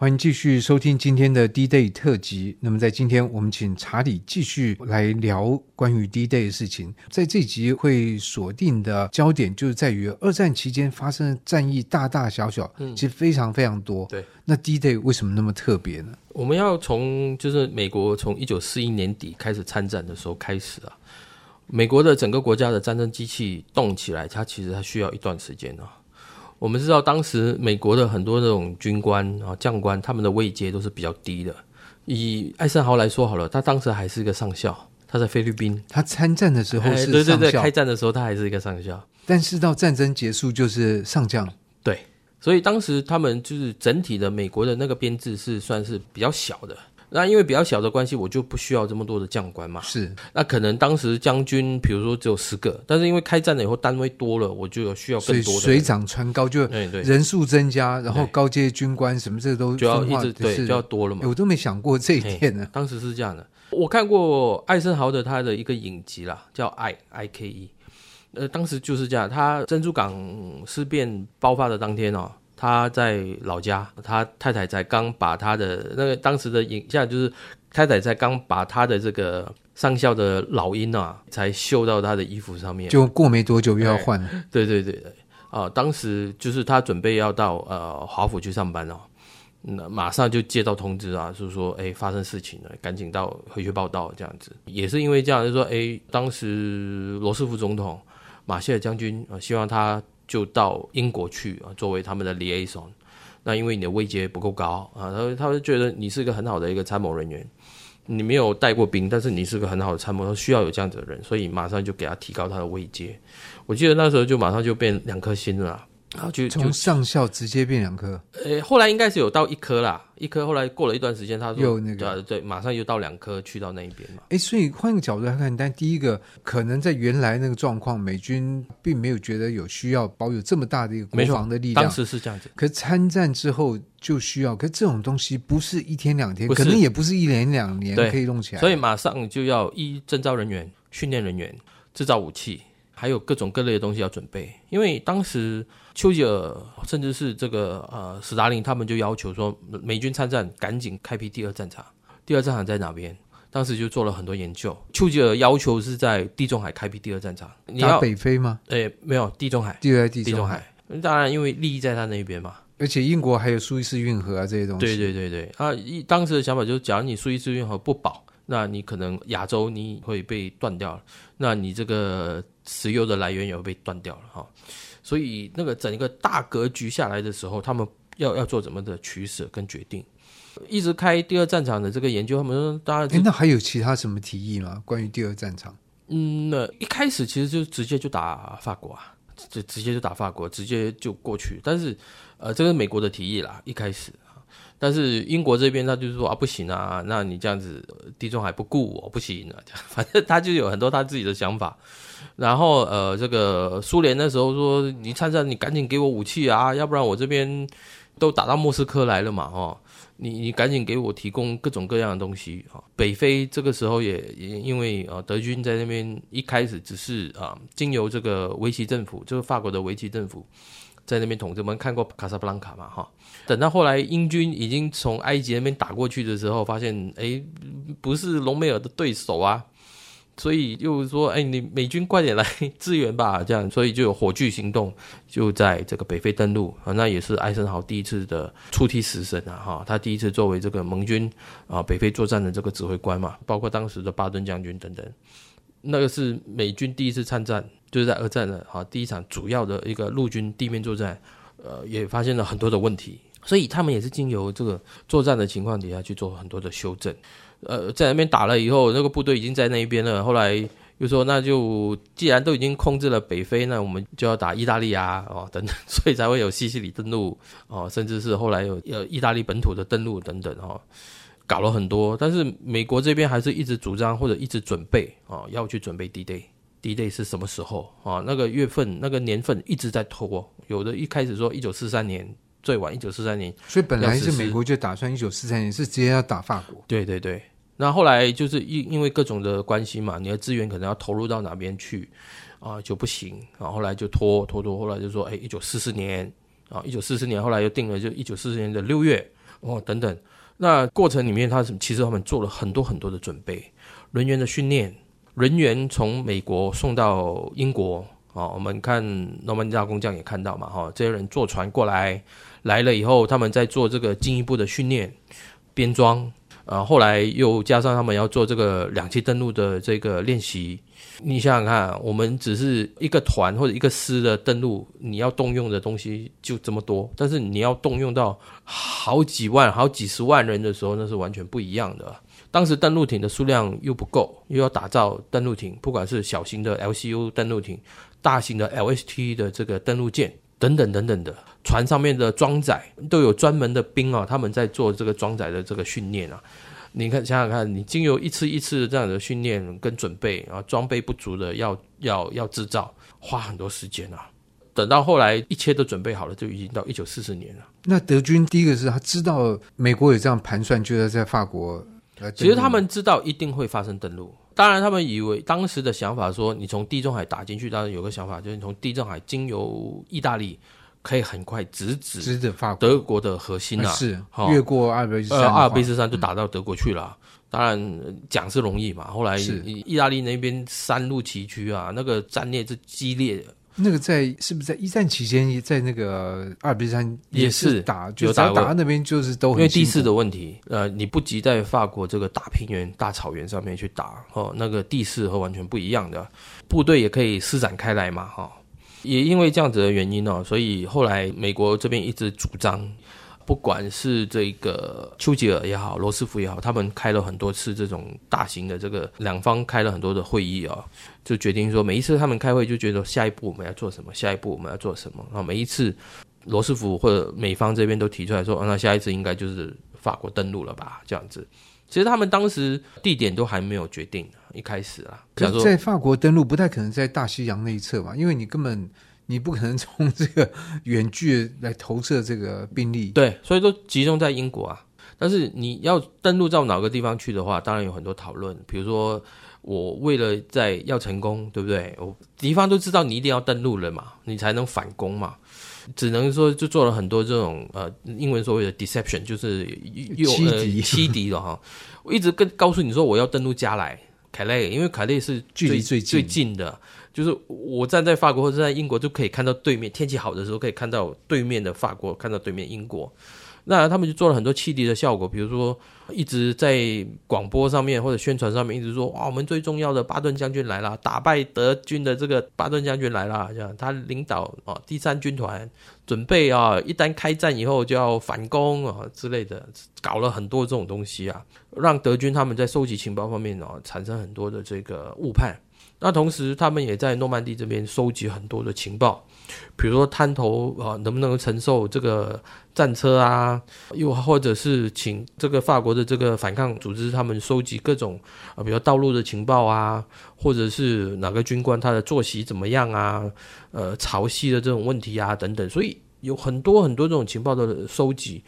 欢迎继续收听今天的 D-Day 特辑。那么在今天，我们请查理继续来聊关于 D-Day 的事情。在这集会锁定的焦点就是在于二战期间发生的战役，大大小小，嗯其实非常非常多。对，那 D-Day 为什么那么特别呢？我们要从就是美国从一九四一年底开始参战的时候开始啊，美国的整个国家的战争机器动起来，它其实它需要一段时间啊。我们知道，当时美国的很多那种军官啊、将官，他们的位阶都是比较低的。以艾森豪来说好了，他当时还是一个上校，他在菲律宾，他参战的时候是上校，对对对，开战的时候他还是一个上校，但是到战争结束就是上将。对，所以当时他们就是整体的美国的那个编制是算是比较小的。那因为比较小的关系，我就不需要这么多的将官嘛。是，那可能当时将军，比如说只有十个，但是因为开战了以后单位多了，我就有需要更多的。水涨船高，就人数增加，然后高阶军官什么这都就要一直对就要多了嘛。我都没想过这一点呢。当时是这样的，我看过艾森豪的他的一个影集啦，叫 I I K E，呃，当时就是这样，他珍珠港事变爆发的当天哦。他在老家，他太太才刚把他的那个当时的影像，就是太太才刚把他的这个上校的老鹰啊，才绣到他的衣服上面。就过没多久又要换了。对对对对，啊，当时就是他准备要到呃华府去上班哦，那马上就接到通知啊，就是说哎发生事情了，赶紧到回去报道这样子。也是因为这样，就是说哎，当时罗斯福总统马歇尔将军啊，希望他。就到英国去啊，作为他们的 liaison。那因为你的位阶不够高啊，他他会觉得你是一个很好的一个参谋人员，你没有带过兵，但是你是个很好的参谋，他需要有这样子的人，所以马上就给他提高他的位阶。我记得那时候就马上就变两颗星了。然后就从上校直接变两颗，呃，后来应该是有到一颗啦，一颗后来过了一段时间，他说又那个对，对，马上又到两颗去到那一边嘛。哎，所以换个角度来看，但第一个可能在原来那个状况，美军并没有觉得有需要保有这么大的一个国防的力量，当时是这样子。可是参战之后就需要，可是这种东西不是一天两天，可能也不是一年两年可以弄起来，所以马上就要一征召人员、训练人员、制造武器。还有各种各类的东西要准备，因为当时丘吉尔甚至是这个呃斯大林他们就要求说，美军参战赶紧开辟第二战场。第二战场在哪边？当时就做了很多研究。丘吉尔要求是在地中海开辟第二战场。你要北非吗？诶，没有，地中海。地在地中海。地中海。当然，因为利益在他那边嘛。而且英国还有苏伊士运河啊这些东西。对对对对。啊，一当时的想法就是，假如你苏伊士运河不保，那你可能亚洲你会被断掉了。那你这个。石油的来源也会被断掉了哈，所以那个整个大格局下来的时候，他们要要做怎么的取舍跟决定，一直开第二战场的这个研究，他们说当然，哎，那还有其他什么提议吗？关于第二战场？嗯，那一开始其实就直接就打法国啊，就直接就打法国，直接就过去。但是，呃，这个美国的提议啦，一开始。但是英国这边他就是说啊，不行啊，那你这样子地中海不顾我不行啊，反正他就有很多他自己的想法。然后呃，这个苏联那时候说你参战，你赶紧给我武器啊，要不然我这边都打到莫斯科来了嘛，哦，你你赶紧给我提供各种各样的东西啊。北非这个时候也因为啊德军在那边一开始只是啊经由这个维奇政府，就是法国的维奇政府。在那边统治，我们看过卡萨布兰卡嘛，哈。等到后来英军已经从埃及那边打过去的时候，发现哎，不是隆美尔的对手啊，所以又说哎，你美军快点来支援吧，这样，所以就有火炬行动，就在这个北非登陆啊。那也是艾森豪第一次的出替死神啊，哈，他第一次作为这个盟军啊北非作战的这个指挥官嘛，包括当时的巴顿将军等等，那个是美军第一次参战。就是在二战的哈第一场主要的一个陆军地面作战，呃，也发现了很多的问题，所以他们也是经由这个作战的情况底下去做很多的修正。呃，在那边打了以后，那个部队已经在那一边了。后来又说，那就既然都已经控制了北非，那我们就要打意大利啊，哦等等，所以才会有西西里登陆哦，甚至是后来有呃意大利本土的登陆等等哈，搞了很多。但是美国这边还是一直主张或者一直准备啊，要去准备 D-Day。D-Day 是什么时候啊？那个月份、那个年份一直在拖，有的一开始说一九四三年，最晚一九四三年，所以本来是美国就打算一九四三年是直接要打法国。对对对，那后来就是因因为各种的关系嘛，你的资源可能要投入到哪边去啊，就不行，然后后来就拖拖拖，后来就说哎，一九四四年啊，一九四四年后来又定了就一九四四年的六月哦等等。那过程里面，他其实他们做了很多很多的准备，人员的训练，人员从美国送到英国。哦，我们看诺曼底大工匠也看到嘛，哈，这些人坐船过来，来了以后，他们在做这个进一步的训练、编装，啊，后来又加上他们要做这个两栖登陆的这个练习。你想想看，我们只是一个团或者一个师的登陆，你要动用的东西就这么多，但是你要动用到好几万、好几十万人的时候，那是完全不一样的。当时登陆艇的数量又不够，又要打造登陆艇，不管是小型的 LCU 登陆艇。大型的 LST 的这个登陆舰等等等等的船上面的装载都有专门的兵啊，他们在做这个装载的这个训练啊。你看想想看，你经由一次一次的这样的训练跟准备啊，装备不足的要要要制造，花很多时间啊。等到后来一切都准备好了，就已经到一九四四年了。那德军第一个是他知道美国有这样盘算，就要在法国。其实他们知道一定会发生登陆。当然，他们以为当时的想法说，你从地中海打进去，当然有个想法，就是你从地中海经由意大利，可以很快直指直指法国。德国的核心啊，是越过阿尔卑斯山，阿尔卑斯山就打到德国去了。嗯、当然讲是容易嘛，后来意大利那边山路崎岖啊，那个战略是激烈。那个在是不是在一战期间，在那个阿尔卑斯山也是打，是就打打那边就是都很因为地势的问题，呃，你不及在法国这个大平原、大草原上面去打哦，那个地势和完全不一样的，部队也可以施展开来嘛，哈、哦，也因为这样子的原因哦，所以后来美国这边一直主张。不管是这个丘吉尔也好，罗斯福也好，他们开了很多次这种大型的这个两方开了很多的会议哦，就决定说每一次他们开会就觉得下一步我们要做什么，下一步我们要做什么。然后每一次罗斯福或者美方这边都提出来说，哦，那下一次应该就是法国登陆了吧？这样子，其实他们当时地点都还没有决定，一开始啊，可是在法国登陆不太可能在大西洋那一侧嘛，因为你根本。你不可能从这个远距来投射这个兵力，对，所以都集中在英国啊。但是你要登陆到哪个地方去的话，当然有很多讨论。比如说，我为了在要成功，对不对？我敌方都知道你一定要登陆了嘛，你才能反攻嘛。只能说就做了很多这种呃，英文所谓的 deception，就是诱欺敌欺敌了哈。我一直跟告诉你说我要登陆加莱凯雷，因为凯雷是距离最最近的。就是我站在法国或者在英国就可以看到对面，天气好的时候可以看到对面的法国，看到对面英国。那他们就做了很多欺敌的效果，比如说一直在广播上面或者宣传上面一直说哇，我们最重要的巴顿将军来了，打败德军的这个巴顿将军来了，这样他领导啊第三军团准备啊，一旦开战以后就要反攻啊之类的，搞了很多这种东西啊，让德军他们在收集情报方面啊产生很多的这个误判。那同时，他们也在诺曼底这边收集很多的情报，比如说滩头啊，能不能承受这个战车啊？又或者是请这个法国的这个反抗组织，他们收集各种啊，比如道路的情报啊，或者是哪个军官他的作息怎么样啊？呃，潮汐的这种问题啊，等等。所以有很多很多这种情报的收集，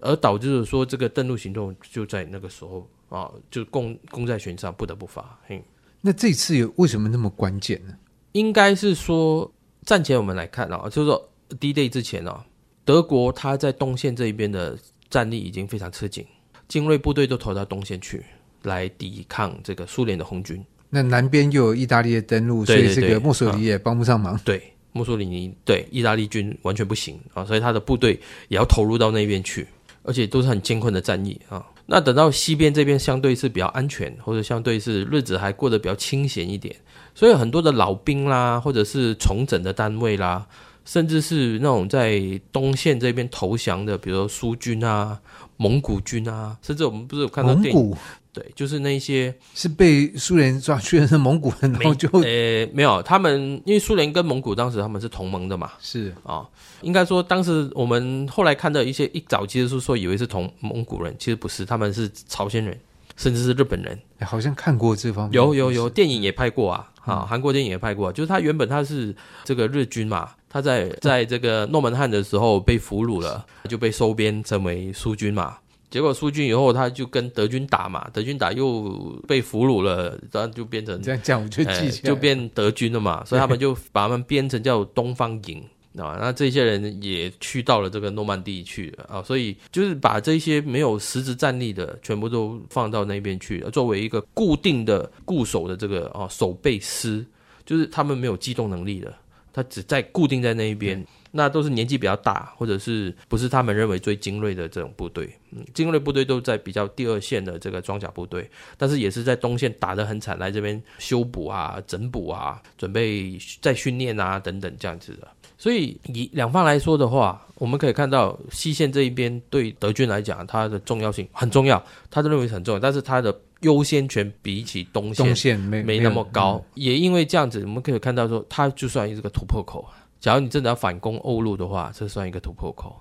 而导致说这个登陆行动就在那个时候啊，就功功在弦上，不得不发。嘿。那这次有为什么那么关键呢？应该是说战前我们来看啊，就是说 D-Day 之前啊，德国它在东线这一边的战力已经非常吃紧，精锐部队都投到东线去来抵抗这个苏联的红军。那南边又有意大利的登陆，所以这个墨索里尼也帮不上忙。对，墨索里尼对意大利军完全不行啊，所以他的部队也要投入到那边去，而且都是很艰困的战役啊。那等到西边这边相对是比较安全，或者相对是日子还过得比较清闲一点，所以很多的老兵啦，或者是重整的单位啦，甚至是那种在东线这边投降的，比如说苏军啊、蒙古军啊，甚至我们不是有看到电影。对，就是那些是被苏联抓去的是蒙古人，然后就呃没有他们，因为苏联跟蒙古当时他们是同盟的嘛，是啊、哦，应该说当时我们后来看到一些一早期的时候说以为是同蒙古人，其实不是，他们是朝鲜人，甚至是日本人，好像看过这方面，有有有电影也拍过啊，啊、哦，韩国电影也拍过，就是他原本他是这个日军嘛，他在在这个诺门汉的时候被俘虏了，就被收编成为苏军嘛。结果苏军以后，他就跟德军打嘛，德军打又被俘虏了，然后就变成这样讲，我就记就变德军了嘛，所以他们就把他们编成叫东方营。啊，那这些人也去到了这个诺曼底去了啊，所以就是把这些没有实质战力的全部都放到那边去了，作为一个固定的固守的这个啊守备师，就是他们没有机动能力的，他只在固定在那一边。那都是年纪比较大，或者是不是他们认为最精锐的这种部队。嗯，精锐部队都在比较第二线的这个装甲部队，但是也是在东线打得很惨，来这边修补啊、整补啊，准备再训练啊等等这样子的。所以以两方来说的话，我们可以看到西线这一边对德军来讲，它的重要性很重要，他的认为很重要，但是他的优先权比起东线，东线没没那么高。也因为这样子，我们可以看到说，它就算一个突破口。假如你真的要反攻欧陆的话，这算一个突破口。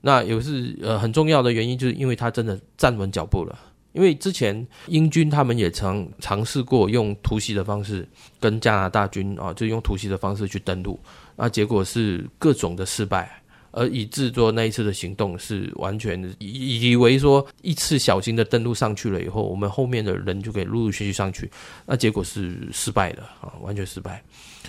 那也是呃很重要的原因，就是因为他真的站稳脚步了。因为之前英军他们也曾尝试过用突袭的方式跟加拿大军啊，就用突袭的方式去登陆，那结果是各种的失败。而以致说那一次的行动是完全以以为说一次小型的登陆上去了以后，我们后面的人就可以陆陆续续上去，那结果是失败的啊，完全失败。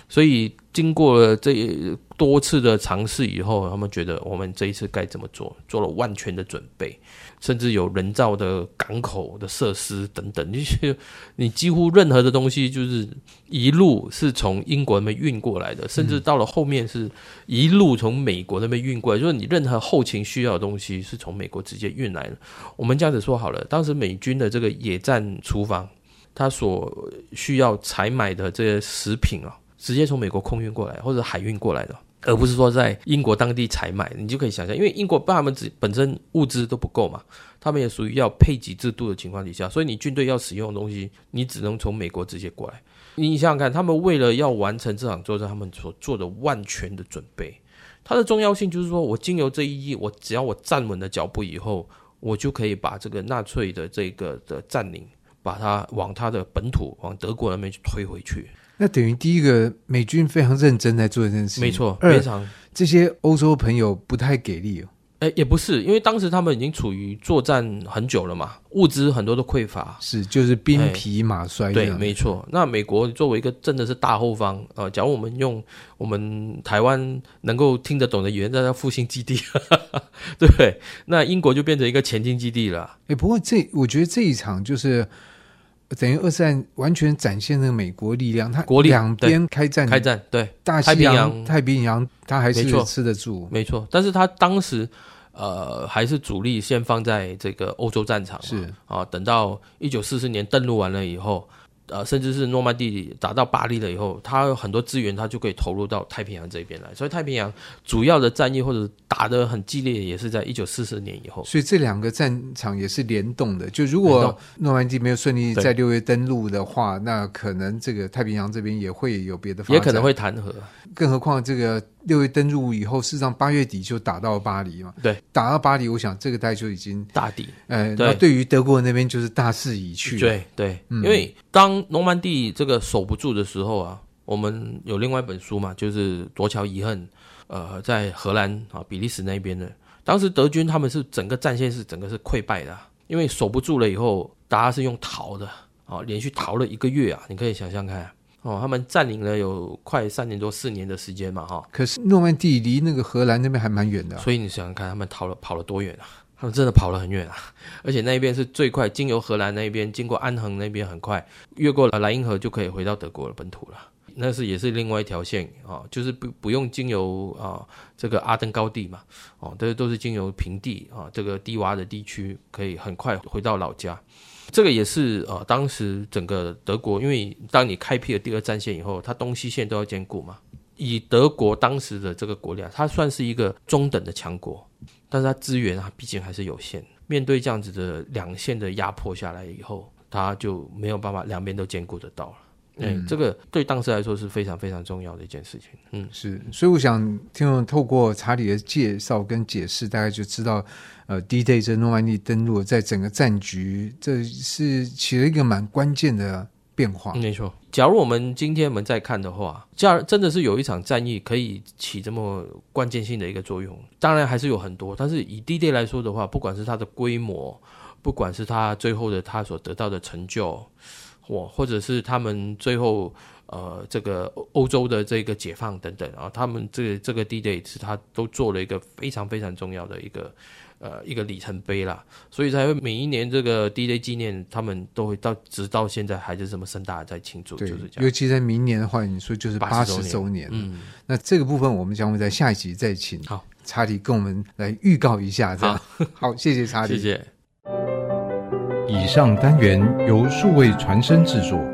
所以经过了这多次的尝试以后，他们觉得我们这一次该怎么做，做了万全的准备。甚至有人造的港口的设施等等，你 你几乎任何的东西，就是一路是从英国那边运过来的，甚至到了后面是一路从美国那边运过来，就是你任何后勤需要的东西是从美国直接运来的。我们这样子说好了，当时美军的这个野战厨房，他所需要采买的这些食品啊，直接从美国空运过来或者海运过来的。而不是说在英国当地采买，你就可以想象，因为英国他们自本身物资都不够嘛，他们也属于要配给制度的情况底下，所以你军队要使用的东西，你只能从美国直接过来。你想想看，他们为了要完成这场作战，他们所做的万全的准备，它的重要性就是说，我经由这一役，我只要我站稳了脚步以后，我就可以把这个纳粹的这个的占领，把它往他的本土，往德国那边去推回去。那等于第一个，美军非常认真在做这件事情，没错，非常这些欧洲朋友不太给力哦。哎，也不是，因为当时他们已经处于作战很久了嘛，物资很多都匮乏，是就是兵疲马衰。对，没错。那美国作为一个真的是大后方啊、呃，假如我们用我们台湾能够听得懂的语言，在那复兴基地，对 不对？那英国就变成一个前进基地了。哎，不过这我觉得这一场就是。等于二战完全展现了美国力量，它国两边开战，开战对大西洋、太平洋，它还是吃得住，没错。但是它当时呃还是主力先放在这个欧洲战场，是啊，等到一九四四年登陆完了以后。呃，甚至是诺曼底打到巴黎了以后，他有很多资源，他就可以投入到太平洋这边来。所以太平洋主要的战役或者打得很激烈，也是在一九四四年以后。所以这两个战场也是联动的。就如果诺曼底没有顺利在六月登陆的话，那可能这个太平洋这边也会有别的发展，也可能会弹劾。更何况这个。六月登陆以后，事实上八月底就打到巴黎嘛。对，打到巴黎，我想这个大概就已经大底。呃，那对于德国那边就是大势已去。对对，嗯、因为当诺曼底这个守不住的时候啊，我们有另外一本书嘛，就是《夺桥遗恨》。呃，在荷兰啊，比利时那边的，当时德军他们是整个战线是整个是溃败的，因为守不住了以后，大家是用逃的啊，连续逃了一个月啊，你可以想象看。哦，他们占领了有快三年多四年的时间嘛，哈。可是诺曼底离那个荷兰那边还蛮远的，啊，所以你想想看，他们逃了跑了多远啊？他们真的跑了很远啊！而且那一边是最快，经由荷兰那边，经过安恒那边很快，越过了莱茵河就可以回到德国的本土了。那是也是另外一条线啊，就是不不用经由啊这个阿登高地嘛，哦，这都是经由平地啊这个低洼的地区，可以很快回到老家。这个也是呃，当时整个德国，因为当你开辟了第二战线以后，它东西线都要兼顾嘛。以德国当时的这个国力啊，它算是一个中等的强国，但是它资源啊，毕竟还是有限。面对这样子的两线的压迫下来以后，它就没有办法两边都兼顾得到了。嗯，这个对当时来说是非常非常重要的一件事情。嗯，是，所以我想听众透过查理的介绍跟解释，大概就知道，呃，D-Day 这诺曼底登陆在整个战局，这是起了一个蛮关键的变化。没错，假如我们今天我们再看的话，假如真的是有一场战役可以起这么关键性的一个作用，当然还是有很多，但是以 D-Day 来说的话，不管是它的规模，不管是它最后的它所得到的成就。或或者是他们最后呃这个欧洲的这个解放等等啊，他们这个这个 D-Day 是他都做了一个非常非常重要的一个呃一个里程碑啦，所以才会每一年这个 D-Day 纪念，他们都会到直到现在还是这么盛大的在庆祝，对，就是这样。尤其在明年的话，你说就是八十周年，嗯，那这个部分我们将会在下一集再请好查理跟我们来预告一下，这样好，好，谢谢查理，谢谢。以上单元由数位传声制作。